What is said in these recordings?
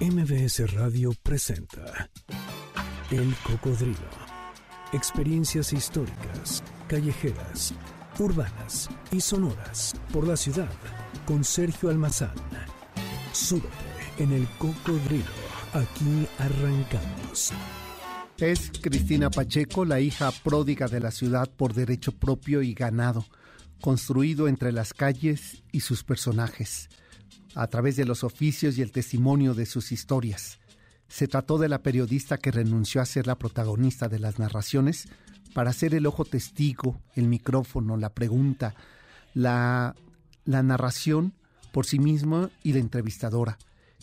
MBS Radio presenta El Cocodrilo. Experiencias históricas, callejeras, urbanas y sonoras por la ciudad con Sergio Almazán. Súbete en El Cocodrilo. Aquí arrancamos. Es Cristina Pacheco, la hija pródiga de la ciudad por derecho propio y ganado, construido entre las calles y sus personajes a través de los oficios y el testimonio de sus historias. Se trató de la periodista que renunció a ser la protagonista de las narraciones para ser el ojo testigo, el micrófono, la pregunta, la, la narración por sí misma y la entrevistadora.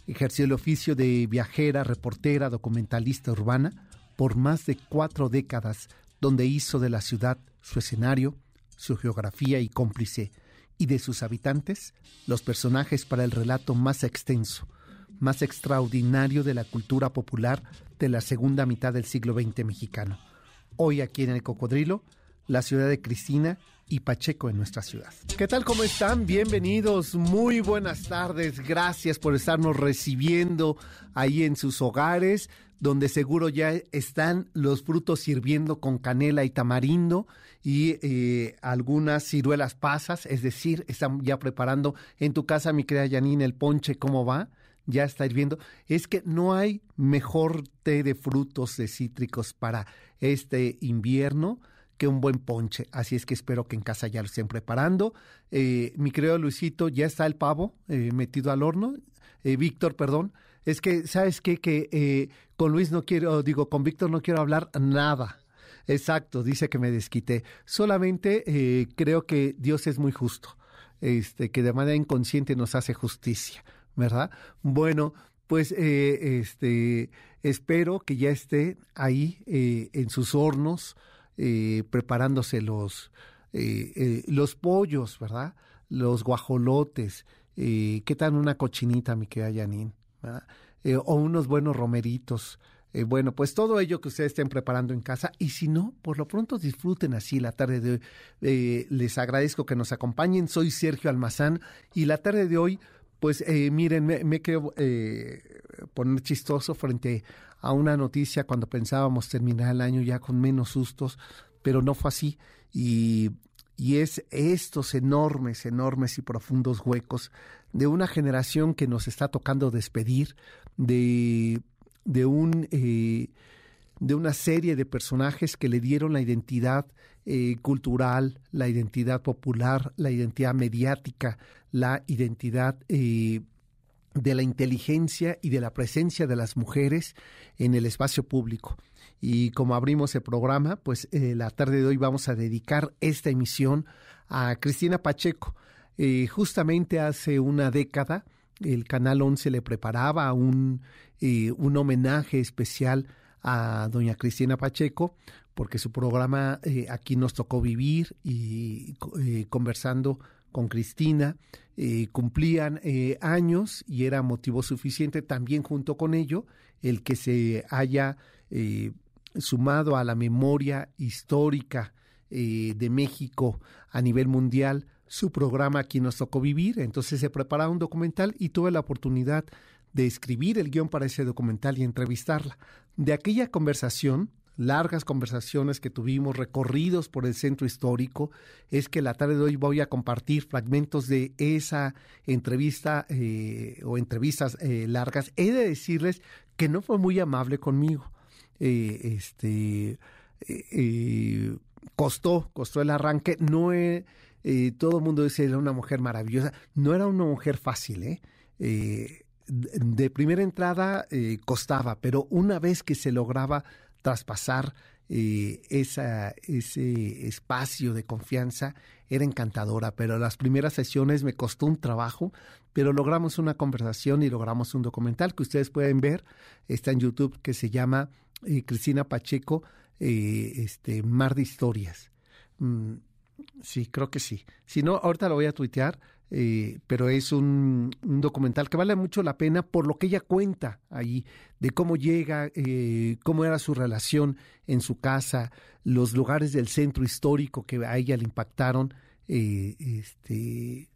Ejerció el oficio de viajera, reportera, documentalista urbana por más de cuatro décadas, donde hizo de la ciudad su escenario, su geografía y cómplice y de sus habitantes los personajes para el relato más extenso, más extraordinario de la cultura popular de la segunda mitad del siglo XX mexicano. Hoy aquí en el Cocodrilo, la ciudad de Cristina y Pacheco en nuestra ciudad. ¿Qué tal? ¿Cómo están? Bienvenidos, muy buenas tardes, gracias por estarnos recibiendo ahí en sus hogares, donde seguro ya están los frutos sirviendo con canela y tamarindo y eh, algunas ciruelas pasas, es decir, están ya preparando en tu casa, mi querida Janine, el ponche, ¿cómo va? Ya está hirviendo. Es que no hay mejor té de frutos de cítricos para este invierno que un buen ponche. Así es que espero que en casa ya lo estén preparando. Eh, mi querido Luisito, ya está el pavo eh, metido al horno. Eh, Víctor, perdón. Es que, ¿sabes qué? Que con Luis no quiero, digo, con Víctor no quiero hablar nada. Exacto, dice que me desquité. Solamente creo que Dios es muy justo, este, que de manera inconsciente nos hace justicia, ¿verdad? Bueno, pues este, espero que ya esté ahí en sus hornos eh, preparándose los, eh, eh, los pollos, ¿verdad? Los guajolotes. ¿Qué tal una cochinita, mi querida Janine? o unos buenos romeritos. bueno, pues todo ello que ustedes estén preparando en casa y si no, por lo pronto disfruten así la tarde de hoy. les agradezco que nos acompañen. Soy Sergio Almazán y la tarde de hoy, pues miren, me, me quiero poner chistoso frente a una noticia cuando pensábamos terminar el año ya con menos sustos, pero no fue así. Y, y es estos enormes, enormes y profundos huecos de una generación que nos está tocando despedir, de, de un... Eh, de una serie de personajes que le dieron la identidad eh, cultural, la identidad popular, la identidad mediática, la identidad eh, de la inteligencia y de la presencia de las mujeres en el espacio público. Y como abrimos el programa, pues eh, la tarde de hoy vamos a dedicar esta emisión a Cristina Pacheco. Eh, justamente hace una década, el Canal 11 le preparaba un, eh, un homenaje especial a doña Cristina Pacheco, porque su programa aquí nos tocó vivir y conversando con Cristina, eh, cumplían eh, años y era motivo suficiente también junto con ello el que se haya eh, sumado a la memoria histórica de México a nivel mundial su programa Aquí nos tocó vivir. Entonces se preparaba un documental y tuve la oportunidad de escribir el guion para ese documental y entrevistarla. De aquella conversación largas conversaciones que tuvimos, recorridos por el centro histórico, es que la tarde de hoy voy a compartir fragmentos de esa entrevista eh, o entrevistas eh, largas. He de decirles que no fue muy amable conmigo. Eh, este costó, costó el arranque. No todo el mundo dice era una mujer maravillosa. No era una mujer fácil, ¿eh? de primera entrada costaba, pero una vez que se lograba traspasar eh, esa, ese espacio de confianza era encantadora, pero las primeras sesiones me costó un trabajo, pero logramos una conversación y logramos un documental que ustedes pueden ver, está en YouTube, que se llama eh, Cristina Pacheco, eh, este, Mar de Historias. Mm, sí, creo que sí. Si no, ahorita lo voy a tuitear eh, pero es un, documental que vale mucho la pena por lo que ella cuenta ahí, de cómo llega, eh, cómo era su relación en su casa, los lugares del centro histórico que a ella le impactaron, eh, este,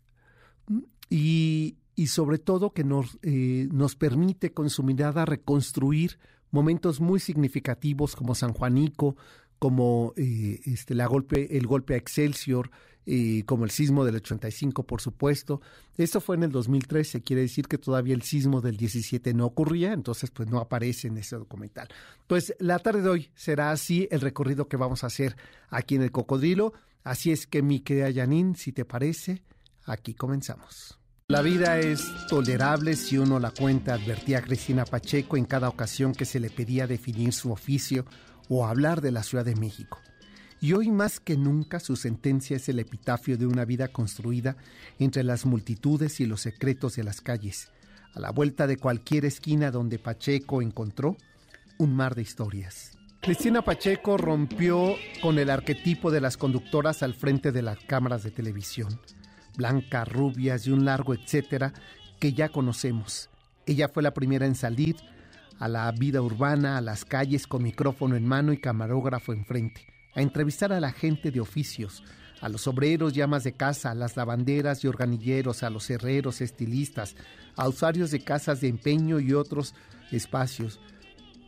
y, y sobre todo que nos, nos permite con su mirada reconstruir momentos muy significativos como San Juanico, como eh, este, la golpe, el golpe a Excelsior, eh, como el sismo del 85, por supuesto. Esto fue en el 2013, quiere decir que todavía el sismo del 17 no ocurría, entonces pues no aparece en ese documental. Pues la tarde de hoy será así el recorrido que vamos a hacer aquí en el Cocodrilo. Así es que mi querida Janine, si te parece, aquí comenzamos. La vida es tolerable si uno la cuenta, advertía Cristina Pacheco en cada ocasión que se le pedía definir su oficio o hablar de la Ciudad de México. Y hoy más que nunca su sentencia es el epitafio de una vida construida entre las multitudes y los secretos de las calles, a la vuelta de cualquier esquina donde Pacheco encontró un mar de historias. Cristina Pacheco rompió con el arquetipo de las conductoras al frente de las cámaras de televisión, blancas, rubias y un largo etcétera que ya conocemos. Ella fue la primera en salir a la vida urbana, a las calles con micrófono en mano y camarógrafo enfrente a entrevistar a la gente de oficios, a los obreros llamas de casa, a las lavanderas y organilleros, a los herreros, estilistas, a usuarios de casas de empeño y otros espacios,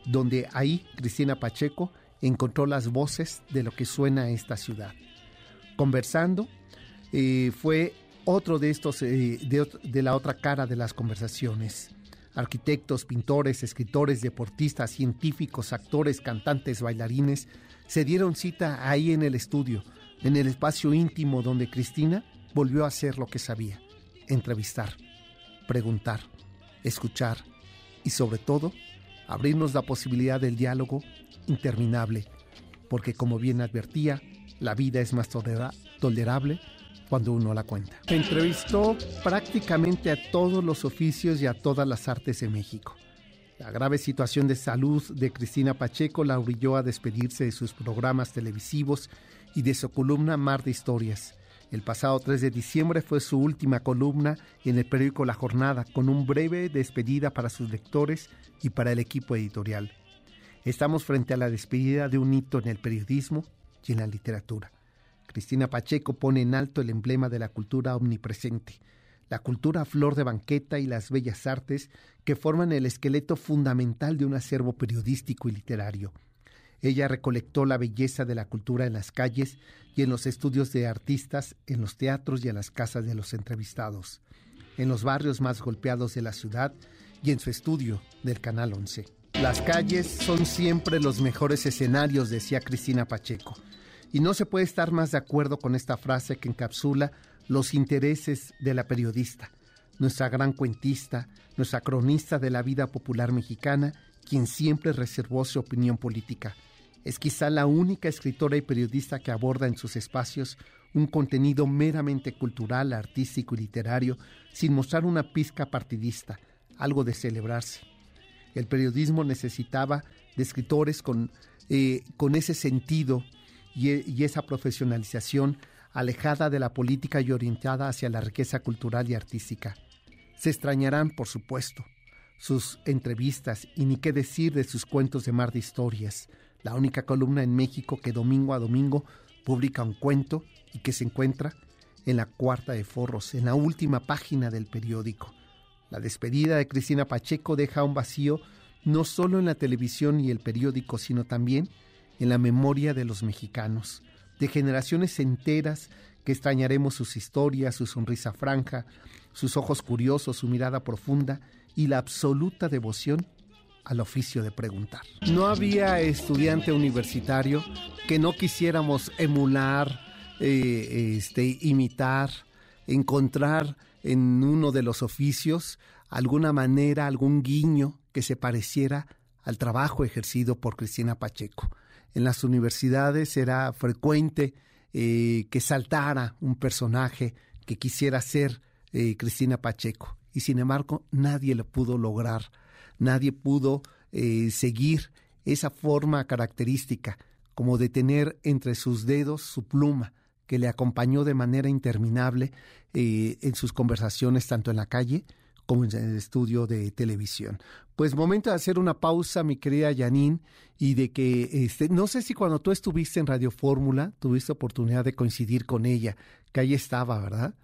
donde ahí Cristina Pacheco encontró las voces de lo que suena esta ciudad. Conversando, eh, fue otro de estos, eh, de la otra cara de las conversaciones. Arquitectos, pintores, escritores, deportistas, científicos, actores, cantantes, bailarines, se dieron cita ahí en el estudio, en el espacio íntimo donde Cristina volvió a hacer lo que sabía, entrevistar, preguntar, escuchar y sobre todo abrirnos la posibilidad del diálogo interminable, porque como bien advertía, la vida es más tolerable cuando uno la cuenta. Entrevistó prácticamente a todos los oficios y a todas las artes de México. La grave situación de salud de Cristina Pacheco la orilló a despedirse de sus programas televisivos y de su columna Mar de Historias. El pasado 3 de diciembre fue su última columna en el periódico La Jornada, con un breve despedida para sus lectores y para el equipo editorial. Estamos frente a la despedida de un hito en el periodismo y en la literatura. Cristina Pacheco pone en alto el emblema de la cultura omnipresente, la cultura flor de banqueta y las bellas artes que forman el esqueleto fundamental de un acervo periodístico y literario. Ella recolectó la belleza de la cultura en las calles y en los estudios de artistas, en los teatros y en las casas de los entrevistados, en los barrios más golpeados de la ciudad y en su estudio del Canal 11. Las calles son siempre los mejores escenarios, decía Cristina Pacheco. Y no se puede estar más de acuerdo con esta frase que encapsula los intereses de la periodista, nuestra gran cuentista, nuestra cronista de la vida popular mexicana, quien siempre reservó su opinión política. Es quizá la única escritora y periodista que aborda en sus espacios un contenido meramente cultural, artístico y literario, sin mostrar una pizca partidista, algo de celebrarse. El periodismo necesitaba de escritores con, eh, con ese sentido y, esa profesionalización alejada de la política y orientada hacia la riqueza cultural y artística. Se extrañarán, por supuesto, sus entrevistas y ni qué decir de sus cuentos de mar de historias, la única columna en México que domingo a domingo publica un cuento y que se encuentra en la cuarta de forros, en la última página del periódico. La despedida de Cristina Pacheco deja un vacío no solo en la televisión y el periódico, sino también en la memoria de los mexicanos de generaciones enteras que extrañaremos sus historias, su sonrisa franja, sus ojos curiosos, su mirada profunda y la absoluta devoción al oficio de preguntar. No había estudiante universitario que no quisiéramos emular, eh, este, imitar, encontrar en uno de los oficios alguna manera, algún guiño que se pareciera al trabajo ejercido por Cristina Pacheco en las universidades era frecuente eh, que saltara un personaje que quisiera ser eh, Cristina Pacheco. Y sin embargo, nadie lo pudo lograr, nadie pudo eh, seguir esa forma característica, como de tener entre sus dedos su pluma, que le acompañó de manera interminable en sus conversaciones tanto en la calle como en el estudio de televisión. Pues momento de hacer una pausa, mi querida Janine, y de que, este, no sé si cuando tú estuviste en Radio Fórmula, tuviste oportunidad de coincidir con ella, que ahí estaba, ¿verdad?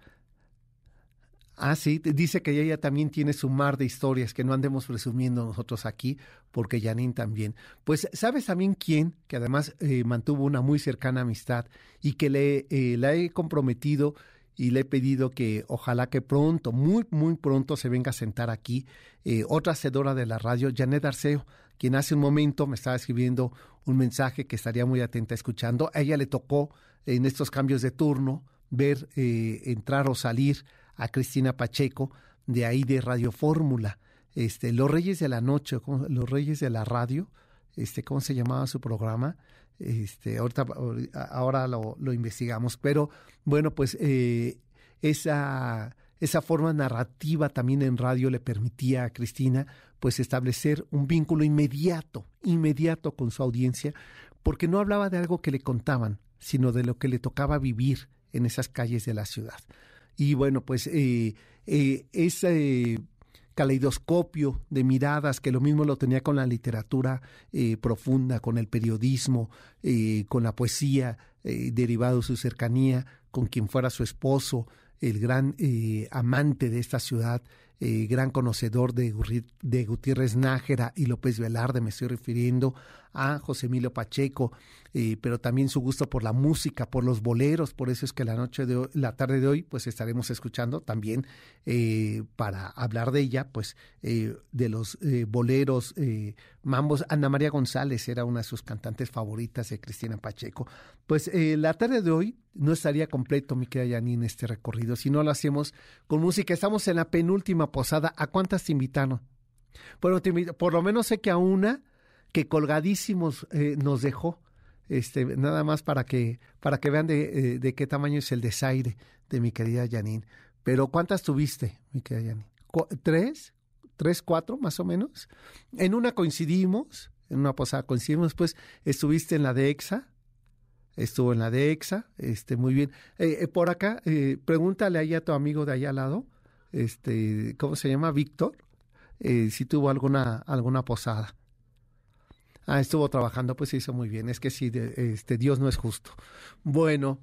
Ah, sí, dice que ella también tiene su mar de historias que no andemos presumiendo nosotros aquí, porque Janine también. Pues, ¿sabes también quién? Que además eh, mantuvo una muy cercana amistad y que le eh, la he comprometido y le he pedido que ojalá que pronto, muy, muy pronto se venga a sentar aquí eh, otra hacedora de la radio, Janet Arceo, quien hace un momento me estaba escribiendo un mensaje que estaría muy atenta escuchando. A ella le tocó en estos cambios de turno ver entrar o salir a Cristina Pacheco, de ahí de Radio Fórmula. Este, Los Reyes de la Noche, Los Reyes de la Radio, este, ¿cómo se llamaba su programa? Este, ahorita, ahora lo, investigamos, pero bueno, pues eh, esa, esa forma narrativa también en radio le permitía a Cristina pues establecer un vínculo inmediato, inmediato con su audiencia, porque no hablaba de algo que le contaban, sino de lo que le tocaba vivir en esas calles de la ciudad. Y bueno, pues eh, eh, ese caleidoscopio de miradas que lo mismo lo tenía con la literatura eh, profunda, con el periodismo, con la poesía derivado de su cercanía, con quien fuera su esposo, el gran amante de esta ciudad, gran conocedor de, de Gutiérrez Nájera y López Velarde, me estoy refiriendo a José Emilio Pacheco, eh, pero también su gusto por la música, por los boleros, por eso es que la noche de la tarde de hoy, pues estaremos escuchando también eh, para hablar de ella, pues eh, de los boleros, mambos. Ana María González era una de sus cantantes favoritas de Cristina Pacheco. Pues la tarde de hoy no estaría completo, mi querida Janine, este recorrido, si no lo hacemos con música. Estamos en la penúltima posada. ¿A cuántas te invitaron? Bueno, por lo menos sé que a una que colgadísimos nos dejó este, nada más para que, para que vean de, eh, de qué tamaño es el desaire de mi querida Janine. Pero ¿cuántas tuviste, mi querida Janine? ¿Tres? ¿Tres, cuatro más o menos? En una coincidimos, en una posada coincidimos, pues estuviste en la de EXA, estuvo en la de EXA, este, muy bien. Eh, eh, por acá, pregúntale ahí a tu amigo de allá al lado, este, ¿cómo se llama? Víctor, si tuvo alguna, alguna posada. Ah, estuvo trabajando, pues se hizo muy bien. Es que sí, este, Dios no es justo. Bueno,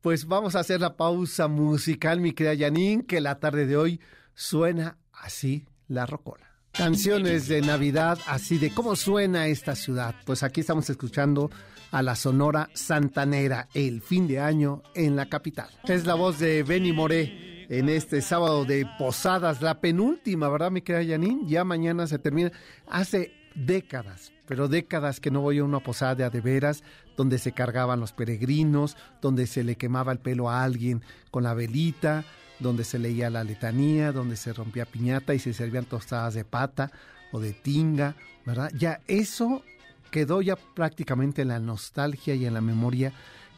pues vamos a hacer la pausa musical, mi querida Janine, que la tarde de hoy suena así la rocola. Canciones de Navidad, así de cómo suena esta ciudad. Pues aquí estamos escuchando a la Sonora Santanera, el fin de año en la capital. Es la voz de Benny Moré en este sábado de Posadas, la penúltima, ¿verdad, mi querida Janine? Ya mañana se termina. Hace décadas, pero décadas que no voy a una posada de adeveras donde se cargaban los peregrinos, donde se le quemaba el pelo a alguien con la velita, donde se leía la letanía, donde se rompía piñata y se servían tostadas de pata o de tinga, ¿verdad? Ya eso quedó ya prácticamente en la nostalgia y en la memoria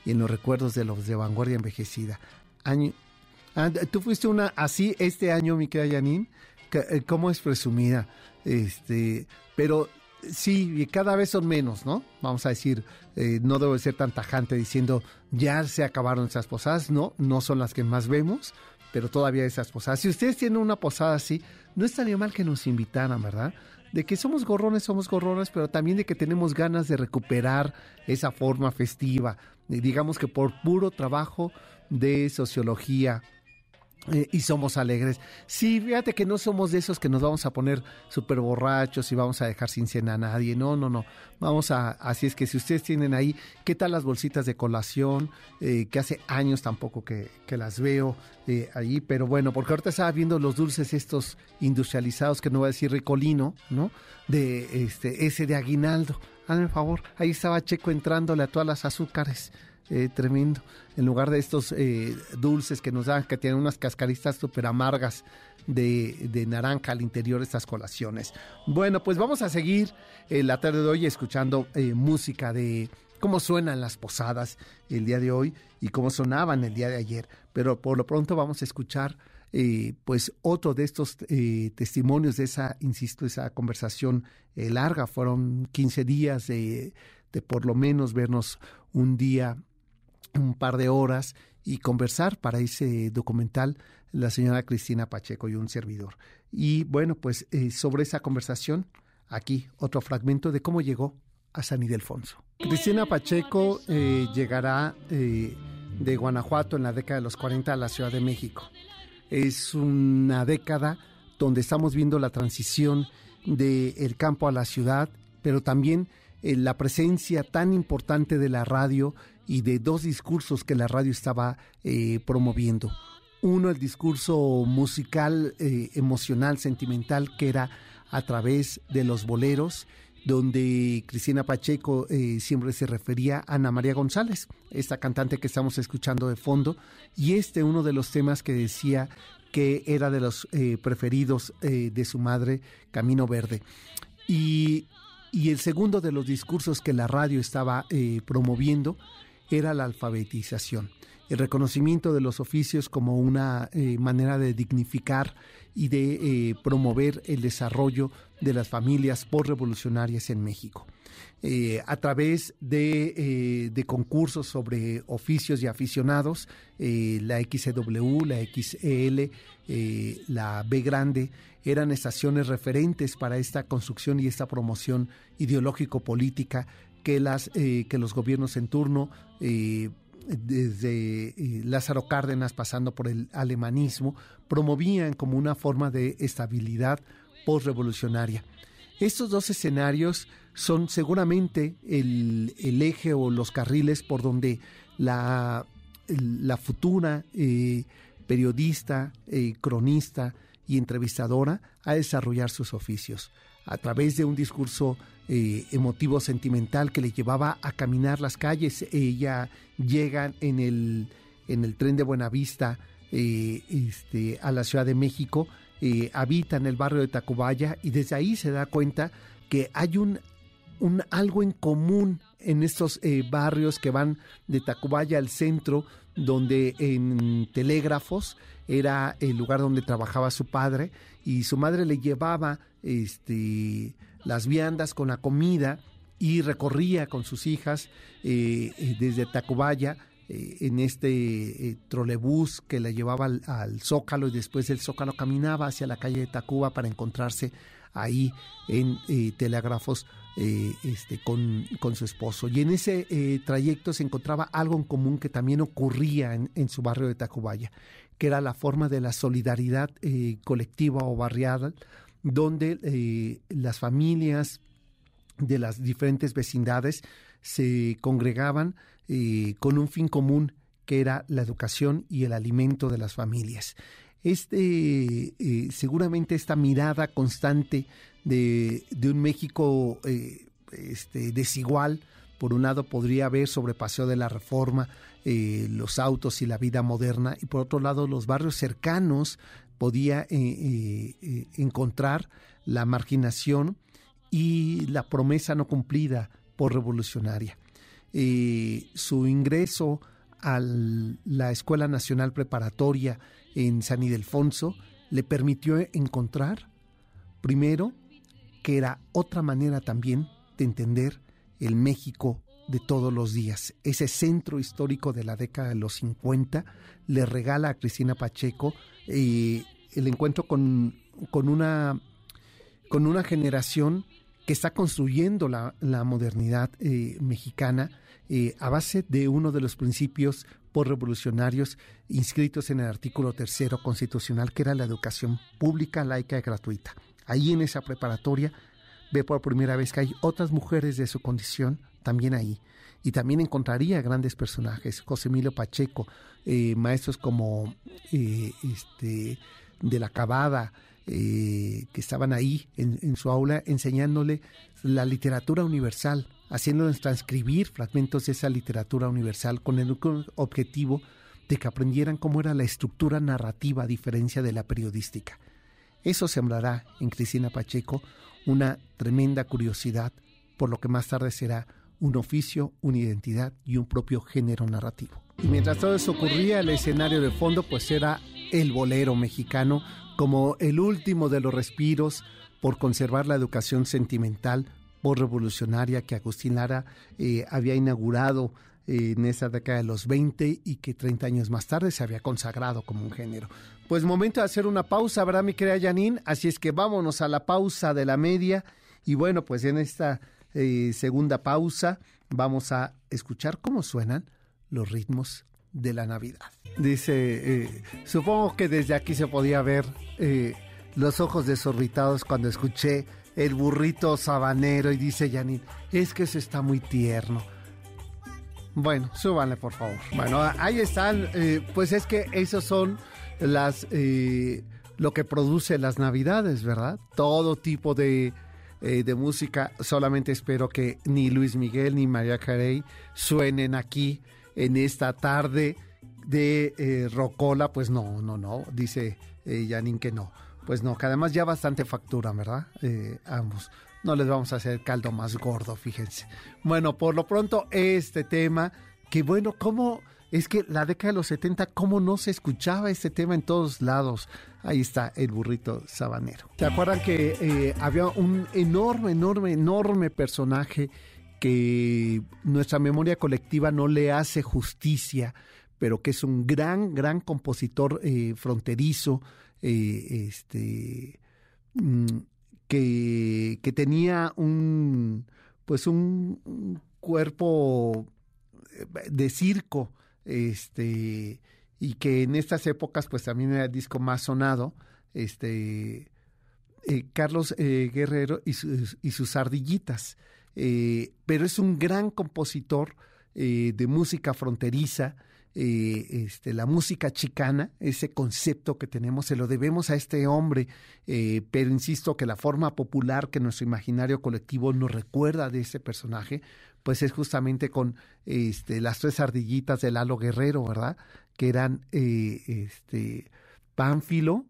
y en los recuerdos de los de vanguardia envejecida. Año, ah, tú fuiste una así este año, mi querida Janine, eh, ¿cómo es presumida? Este, pero Sí, cada vez son menos, ¿no? Vamos a decir, eh, no debo ser tan tajante diciendo ya se acabaron esas posadas, no, no son las que más vemos, pero todavía esas posadas. Si ustedes tienen una posada así, no estaría mal que nos invitaran, ¿verdad? De que somos gorrones, somos gorrones, pero también de que tenemos ganas de recuperar esa forma festiva, digamos que por puro trabajo de sociología, eh, y somos alegres. Sí, fíjate que no somos de esos que nos vamos a poner súper borrachos y vamos a dejar sin cena a nadie. No, no, no. Vamos a, así es que si ustedes tienen ahí, ¿qué tal las bolsitas de colación? Eh, que hace años tampoco que, las veo eh, ahí, pero bueno, porque ahorita estaba viendo los dulces estos industrializados, que no voy a decir ricolino, ¿no? De este, ese de aguinaldo. Hazme favor, ahí estaba Checo entrándole a todas las azúcares. Eh, tremendo. En lugar de estos eh, dulces que nos dan, que tienen unas cascaritas súper amargas de, naranja al interior de estas colaciones. Bueno, pues vamos a seguir eh, la tarde de hoy escuchando música de cómo suenan las posadas el día de hoy y cómo sonaban el día de ayer. Pero por lo pronto vamos a escuchar pues otro de estos testimonios de esa, insisto, esa conversación larga. Fueron 15 días de, de por lo menos vernos un día un par de horas y conversar para ese documental la señora Cristina Pacheco y un servidor. Y bueno, pues eh, sobre esa conversación, aquí otro fragmento de cómo llegó a San Ildefonso. Cristina Pacheco eh, llegará eh, de Guanajuato en la década de los 40 a la Ciudad de México. Es una década donde estamos viendo la transición del campo a la ciudad, pero también la presencia tan importante de la radio y de dos discursos que la radio estaba eh, promoviendo. Uno, el discurso musical, eh, emocional, sentimental, que era a través de los boleros, donde Cristina Pacheco siempre se refería a Ana María González, esta cantante que estamos escuchando de fondo, y este uno de los temas que decía que era de los preferidos de su madre, Camino Verde. Y y el segundo de los discursos que la radio estaba eh, promoviendo era la alfabetización, el reconocimiento de los oficios como una eh, manera de dignificar y de eh, promover el desarrollo de las familias postrevolucionarias en México. a través de, de, concursos sobre oficios y aficionados, la XW, la XEL, la B Grande, eran estaciones referentes para esta construcción y esta promoción ideológico-política que, las, eh, que los gobiernos en turno, eh, desde eh, Lázaro Cárdenas pasando por el alemanismo, promovían como una forma de estabilidad postrevolucionaria. Estos dos escenarios son seguramente el, eje o los carriles por donde la, la futura periodista, cronista, y entrevistadora a desarrollar sus oficios a través de un discurso eh, emotivo sentimental que le llevaba a caminar las calles. Ella llega en el, en el tren de Buenavista eh, este, a la Ciudad de México, eh, habita en el barrio de Tacubaya y desde ahí se da cuenta que hay un, un algo en común en estos barrios que van de Tacubaya al centro, donde en telégrafos era el lugar donde trabajaba su padre y su madre le llevaba este, las viandas con la comida y recorría con sus hijas eh, eh, desde Tacubaya eh, en este trolebús que la llevaba al, Zócalo y después del Zócalo caminaba hacia la calle de Tacuba para encontrarse ahí en telégrafos este, con, con, su esposo. Y en ese trayecto se encontraba algo en común que también ocurría en, en su barrio de Tacubaya que era la forma de la solidaridad eh, colectiva o barriada, donde eh, las familias de las diferentes vecindades se congregaban eh, con un fin común que era la educación y el alimento de las familias. Este, seguramente esta mirada constante de, un México este, desigual, por un lado podría haber sobre Paseo de la Reforma, eh, los autos y la vida moderna, y por otro lado los barrios cercanos podía eh, eh, encontrar la marginación y la promesa no cumplida por revolucionaria. su ingreso a la Escuela Nacional Preparatoria en San Ildefonso le permitió encontrar, primero, que era otra manera también de entender el México de todos los días. Ese centro histórico de la década de los 50 le regala a Cristina Pacheco eh, el encuentro con, con, una, con una generación que está construyendo la, modernidad eh, mexicana eh, a base de uno de los principios revolucionarios inscritos en el artículo tercero constitucional, que era la educación pública, laica y gratuita. Ahí en esa preparatoria ve por primera vez que hay otras mujeres de su condición también ahí. Y también encontraría grandes personajes, José Emilio Pacheco, eh, maestros como eh, este, de la Cabada, eh, que estaban ahí en, su aula enseñándole la literatura universal, haciéndoles transcribir fragmentos de esa literatura universal con el objetivo de que aprendieran cómo era la estructura narrativa a diferencia de la periodística. Eso sembrará en Cristina Pacheco una tremenda curiosidad por lo que más tarde será un oficio, una identidad y un propio género narrativo. Y mientras todo eso ocurría, el escenario de fondo pues era el bolero mexicano como el último de los respiros por conservar la educación sentimental por revolucionaria que Agustín Lara eh, había inaugurado eh, en esa década de los 20 y que 30 años más tarde se había consagrado como un género. Pues momento de hacer una pausa, ¿verdad, mi querida Janine? Así es que vámonos a la pausa de la media. Y bueno, pues en esta eh, segunda pausa vamos a escuchar cómo suenan los ritmos de la Navidad. Dice, supongo que desde aquí se podía ver los ojos desorbitados cuando escuché el burrito sabanero y dice Janine, es que eso está muy tierno. Bueno, súbanle por favor. Bueno, ahí están, eh, pues es que esos son las lo que produce las navidades, ¿verdad? Todo tipo de, de música. Solamente espero que ni Luis Miguel ni María Carey suenen aquí en esta tarde de eh, Rocola, pues no, no, no, dice eh, Janine que no. Pues no, que además ya bastante factura, ¿verdad? Eh, ambos. No les vamos a hacer caldo más gordo, fíjense. Bueno, por lo pronto, este tema, que bueno, ¿cómo? Es que la década de los 70, ¿cómo no se escuchaba este tema en todos lados? Ahí está el burrito sabanero. ¿Se acuerdan que eh, había un enorme, enorme, enorme personaje que nuestra memoria colectiva no le hace justicia, pero que es un gran, gran compositor eh, fronterizo, eh, este, mm, que, que, tenía un, pues un, cuerpo eh, de circo, este, y que en estas épocas, pues también era el disco más sonado, este, Carlos Guerrero y sus, y sus ardillitas. Eh, pero es un gran compositor eh, de música fronteriza, eh, este, la música chicana, ese concepto que tenemos, se lo debemos a este hombre, pero insisto que la forma popular que nuestro imaginario colectivo nos recuerda de ese personaje, pues es justamente con este, las tres ardillitas del Lalo Guerrero, ¿verdad? Que eran este, Pánfilo,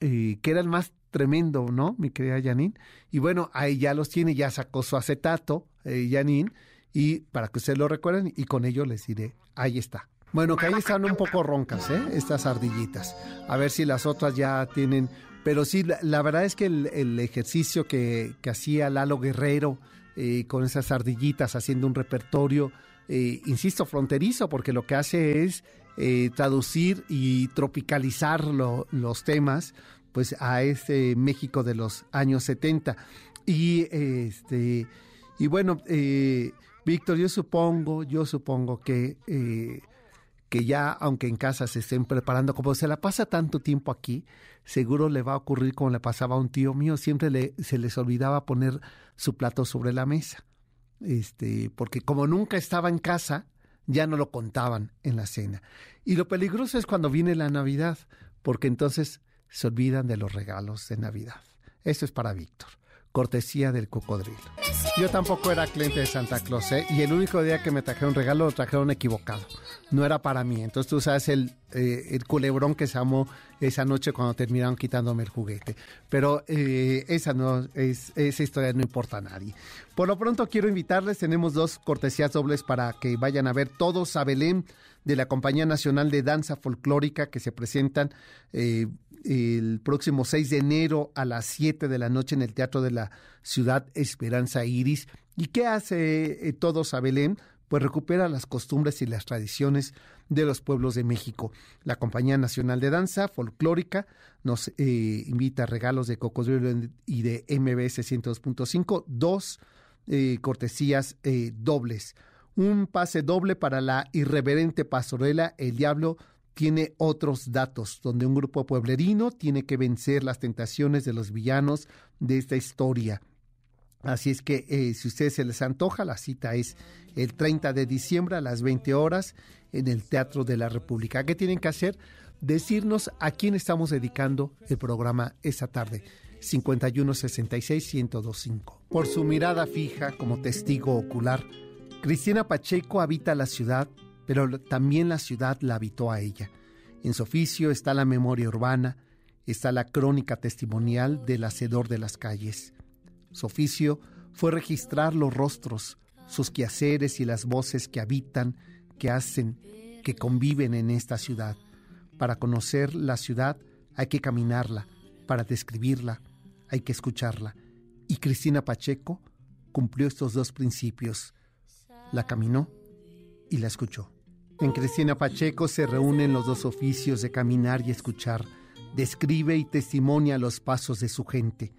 que era el más tremendo, ¿no? Mi querida Janine. Y bueno, ahí ya los tiene, ya sacó su acetato, eh, Janine, y para que ustedes lo recuerden, y con ello les diré, ahí está. Bueno, que ahí están un poco roncas, ¿eh? Estas ardillitas. A ver si las otras ya tienen... Pero sí, la, verdad es que el, ejercicio que, que, hacía Lalo Guerrero eh, con esas ardillitas haciendo un repertorio, eh, insisto, fronterizo, porque lo que hace es eh, traducir y tropicalizar los temas pues a ese México de los años 70. Y este y bueno, eh, Víctor, yo supongo, yo supongo que eh, que ya, aunque en casa se estén preparando, como se la pasa tanto tiempo aquí, seguro le va a ocurrir como le pasaba a un tío mío, siempre le, se les olvidaba poner su plato sobre la mesa. Este, porque como nunca estaba en casa, ya no lo contaban en la cena. Y lo peligroso es cuando viene la Navidad, porque entonces se olvidan de los regalos de Navidad. Esto es para Víctor, cortesía del cocodrilo. Yo tampoco era cliente de Santa Claus, ¿eh? y el único día que me trajeron regalo lo trajeron equivocado. No era para mí. Entonces tú sabes el, eh, el culebrón que se amó esa noche cuando terminaron quitándome el juguete. Pero eh, esa, no, es, esa historia no importa a nadie. Por lo pronto quiero invitarles, tenemos dos cortesías dobles para que vayan a ver todos a Belén de la Compañía Nacional de Danza Folclórica que se presentan eh, el próximo 6 de enero a las 7 de la noche en el Teatro de la Ciudad Esperanza Iris. ¿Y qué hace Todos a Belén? Pues recupera las costumbres y las tradiciones de los pueblos de México. La Compañía Nacional de Danza Folclórica nos eh, invita a regalos de Cocodrilo y de MBS 102.5, dos cortesías dobles un pase doble para la irreverente pastorela El Diablo tiene otros datos, donde un grupo pueblerino tiene que vencer las tentaciones de los villanos de esta historia. Así es que eh, si ustedes se les antoja, la cita es el 30 de diciembre a las 20 horas en el Teatro de la República. ¿Qué tienen que hacer? Decirnos a quién estamos dedicando el programa esta tarde. 5166-1025. Por su mirada fija como testigo ocular, Cristina Pacheco habita la ciudad, pero también la ciudad la habitó a ella. En su oficio está la memoria urbana, está la crónica testimonial del hacedor de las calles. Su oficio fue registrar los rostros, sus quehaceres y las voces que habitan, que hacen, que conviven en esta ciudad. Para conocer la ciudad hay que caminarla, para describirla hay que escucharla. Y Cristina Pacheco cumplió estos dos principios la caminó y la escuchó. En Cristina Pacheco se reúnen los dos oficios de caminar y escuchar. Describe y testimonia los pasos de su gente.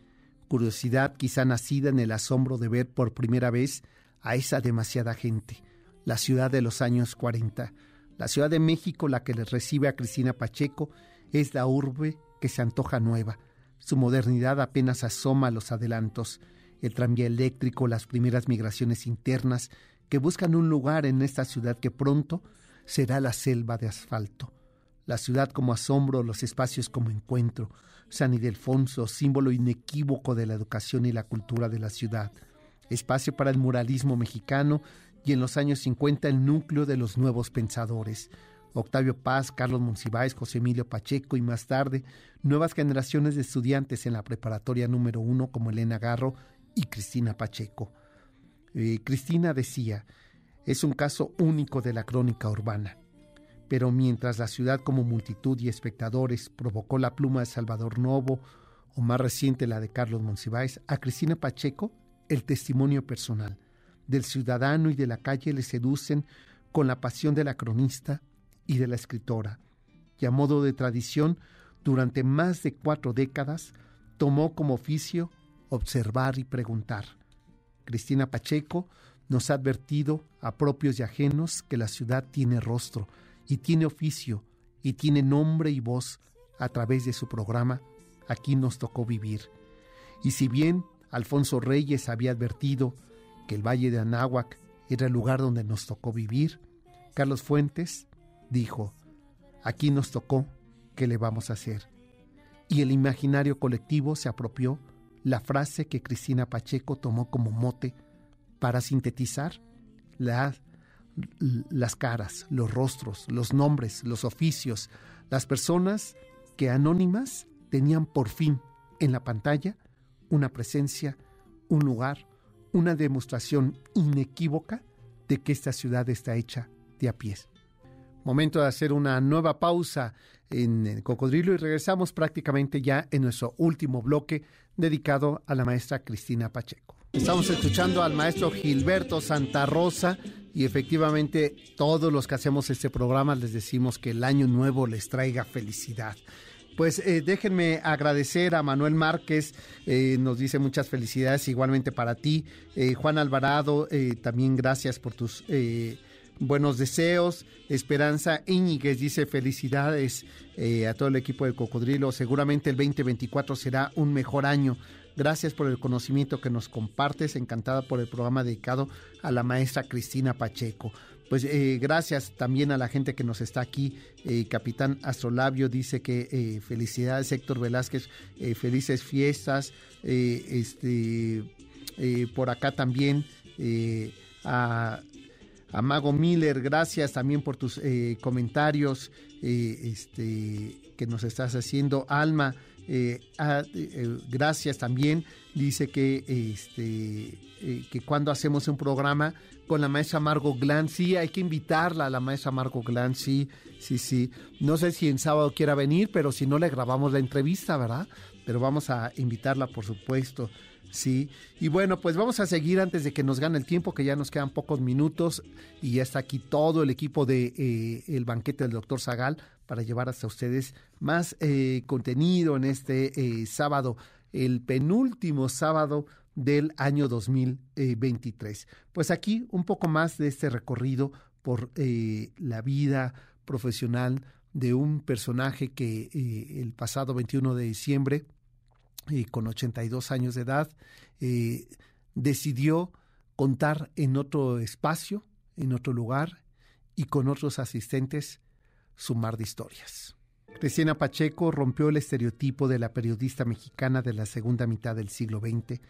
Curiosidad quizá nacida en el asombro de ver por primera vez a esa demasiada gente. La ciudad de los años 40. La Ciudad de México, la que les recibe a Cristina Pacheco, es la urbe que se antoja nueva. Su modernidad apenas asoma a los adelantos. El tranvía eléctrico, las primeras migraciones internas que buscan un lugar en esta ciudad que pronto será la selva de asfalto. La ciudad como asombro, los espacios como encuentro. San Ildefonso, símbolo inequívoco de la educación y la cultura de la ciudad. Espacio para el muralismo mexicano y en los años 50 el núcleo de los nuevos pensadores. Octavio Paz, Carlos Monsiváis, José Emilio Pacheco y más tarde nuevas generaciones de estudiantes en la preparatoria número uno como Elena Garro y Cristina Pacheco. Eh, Cristina decía, es un caso único de la crónica urbana. Pero mientras la ciudad como multitud y espectadores provocó la pluma de Salvador Novo, o más reciente la de Carlos Monsiváis, a Cristina Pacheco el testimonio personal del ciudadano y de la calle le seducen con la pasión de la cronista y de la escritora, y a modo de tradición, durante más de cuatro décadas, tomó como oficio observar y preguntar. Cristina Pacheco nos ha advertido a propios y ajenos que la ciudad tiene rostro y tiene oficio y tiene nombre y voz a través de su programa Aquí nos tocó vivir. Y si bien Alfonso Reyes había advertido que el Valle de Anáhuac era el lugar donde nos tocó vivir, Carlos Fuentes dijo, aquí nos tocó, ¿qué le vamos a hacer? Y el imaginario colectivo se apropió la frase que Cristina Pacheco tomó como mote para sintetizar las caras, los rostros, los nombres, los oficios, las personas que anónimas tenían por fin en la pantalla una presencia, un lugar, una demostración inequívoca de que esta ciudad está hecha de a pies. Momento de hacer una nueva pausa en el Cocodrilo y regresamos prácticamente ya en nuestro último bloque dedicado a la maestra Cristina Pacheco. Estamos escuchando al maestro Gilberto Santa Rosa y efectivamente todos los que hacemos este programa les decimos que el año nuevo les traiga felicidad. Pues eh, déjenme agradecer a Manuel Márquez, eh, nos dice muchas felicidades igualmente para ti. Eh, Juan Alvarado, también gracias por tus buenos deseos. Esperanza Íñiguez dice felicidades a todo el equipo de Cocodrilo. Seguramente el 2024 será un mejor año. Gracias por el conocimiento que nos compartes. Encantada por el programa dedicado a la maestra Cristina Pacheco. Pues eh, gracias también a la gente que nos está aquí. Eh, Capitán Astrolabio dice que eh, felicidades, Héctor Velázquez, felices fiestas. este, por acá también a, Mago Miller, gracias también por tus comentarios este, que nos estás haciendo. Alma, gracias también. Dice que, este, que cuando hacemos un programa con la maestra Margot Glan. Sí, hay que invitarla a la maestra Margot Glan. Sí, sí, sí. No sé si en sábado quiera venir, pero si no le grabamos la entrevista, ¿verdad? Pero vamos a invitarla, por supuesto. Sí, y bueno, pues vamos a seguir antes de que nos gane el tiempo, que ya nos quedan pocos minutos y ya está aquí todo el equipo de eh, el banquete del doctor Zagal para llevar hasta ustedes más eh, contenido en este eh, sábado, el penúltimo sábado del año 2023. Pues aquí un poco más de este recorrido por eh, la vida profesional de un personaje que eh, el pasado 21 de diciembre, eh, con 82 años de edad, decidió contar en otro espacio, en otro lugar y con otros asistentes su mar de historias. Cristina Pacheco rompió el estereotipo de la periodista mexicana de la segunda mitad del siglo XX,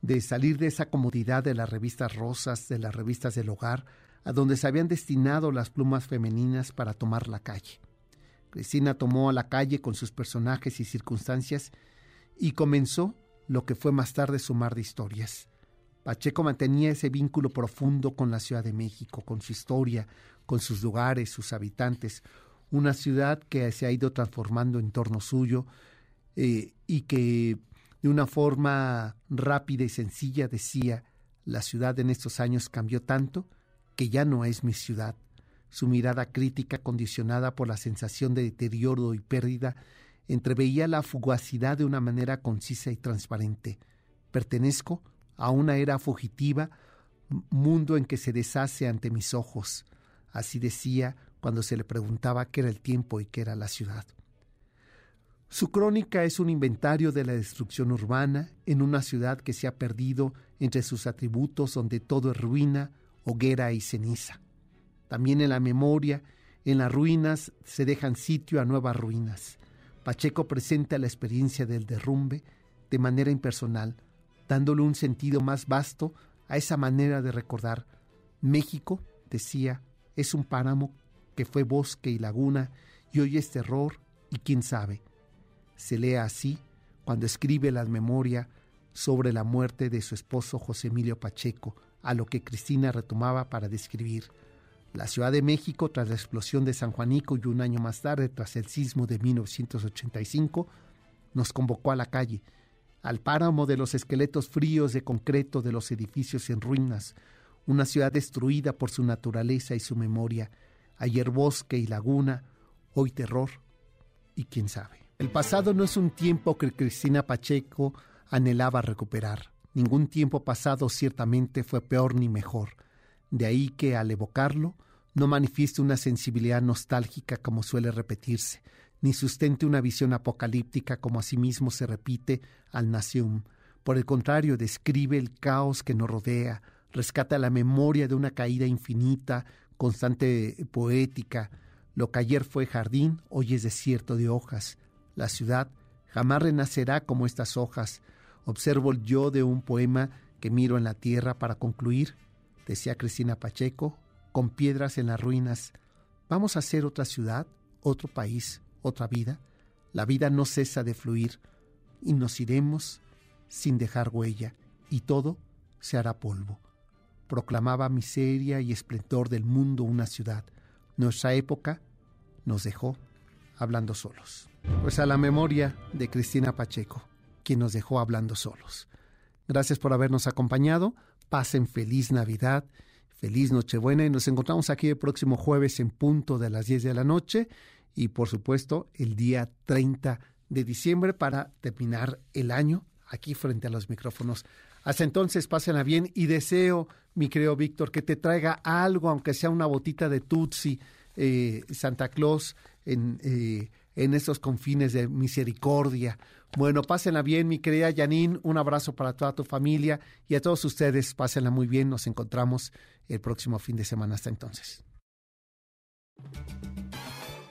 de salir de esa comodidad de las revistas rosas, de las revistas del hogar, a donde se habían destinado las plumas femeninas para tomar la calle. Cristina tomó a la calle con sus personajes y circunstancias y comenzó lo que fue más tarde su mar de historias. Pacheco mantenía ese vínculo profundo con la Ciudad de México, con su historia, con sus lugares, sus habitantes, una ciudad que se ha ido transformando en torno suyo eh, y que de una forma rápida y sencilla decía, la ciudad en estos años cambió tanto que ya no es mi ciudad. Su mirada crítica, condicionada por la sensación de deterioro y pérdida, entreveía la fugacidad de una manera concisa y transparente. Pertenezco a una era fugitiva, mundo en que se deshace ante mis ojos. Así decía cuando se le preguntaba qué era el tiempo y qué era la ciudad. Su crónica es un inventario de la destrucción urbana en una ciudad que se ha perdido entre sus atributos donde todo es ruina, hoguera y ceniza. También en la memoria, en las ruinas se dejan sitio a nuevas ruinas. Pacheco presenta la experiencia del derrumbe de manera impersonal, dándole un sentido más vasto a esa manera de recordar. México, decía, es un páramo que fue bosque y laguna y hoy es terror y quién sabe. Se lee así cuando escribe la memoria sobre la muerte de su esposo José Emilio Pacheco, a lo que Cristina retomaba para describir. La Ciudad de México, tras la explosión de San Juanico y un año más tarde, tras el sismo de 1985, nos convocó a la calle, al páramo de los esqueletos fríos de concreto de los edificios en ruinas, una ciudad destruida por su naturaleza y su memoria, ayer bosque y laguna, hoy terror, y quién sabe. El pasado no es un tiempo que Cristina Pacheco anhelaba recuperar. Ningún tiempo pasado ciertamente fue peor ni mejor. De ahí que al evocarlo, no manifieste una sensibilidad nostálgica como suele repetirse, ni sustente una visión apocalíptica como asimismo se repite al Nacium. Por el contrario, describe el caos que nos rodea, rescata la memoria de una caída infinita, constante poética. Lo que ayer fue jardín, hoy es desierto de hojas. La ciudad jamás renacerá como estas hojas. Observo yo de un poema que miro en la tierra para concluir decía Cristina Pacheco, con piedras en las ruinas. Vamos a hacer otra ciudad, otro país, otra vida. La vida no cesa de fluir y nos iremos sin dejar huella y todo se hará polvo. Proclamaba miseria y esplendor del mundo una ciudad. Nuestra época nos dejó hablando solos. Pues a la memoria de Cristina Pacheco, quien nos dejó hablando solos. Gracias por habernos acompañado pasen feliz Navidad, feliz Nochebuena y nos encontramos aquí el próximo jueves en punto de las 10 de la noche y por supuesto el día 30 de diciembre para terminar el año aquí frente a los micrófonos. Hasta entonces, pásenla bien y deseo, mi querido Víctor, que te traiga algo, aunque sea una botita de Tutsi, eh, Santa Claus, en, eh, en estos confines de misericordia. Bueno, pásenla bien, mi querida Janine. Un abrazo para toda tu familia y a todos ustedes. Pásenla muy bien. Nos encontramos el próximo fin de semana. Hasta entonces.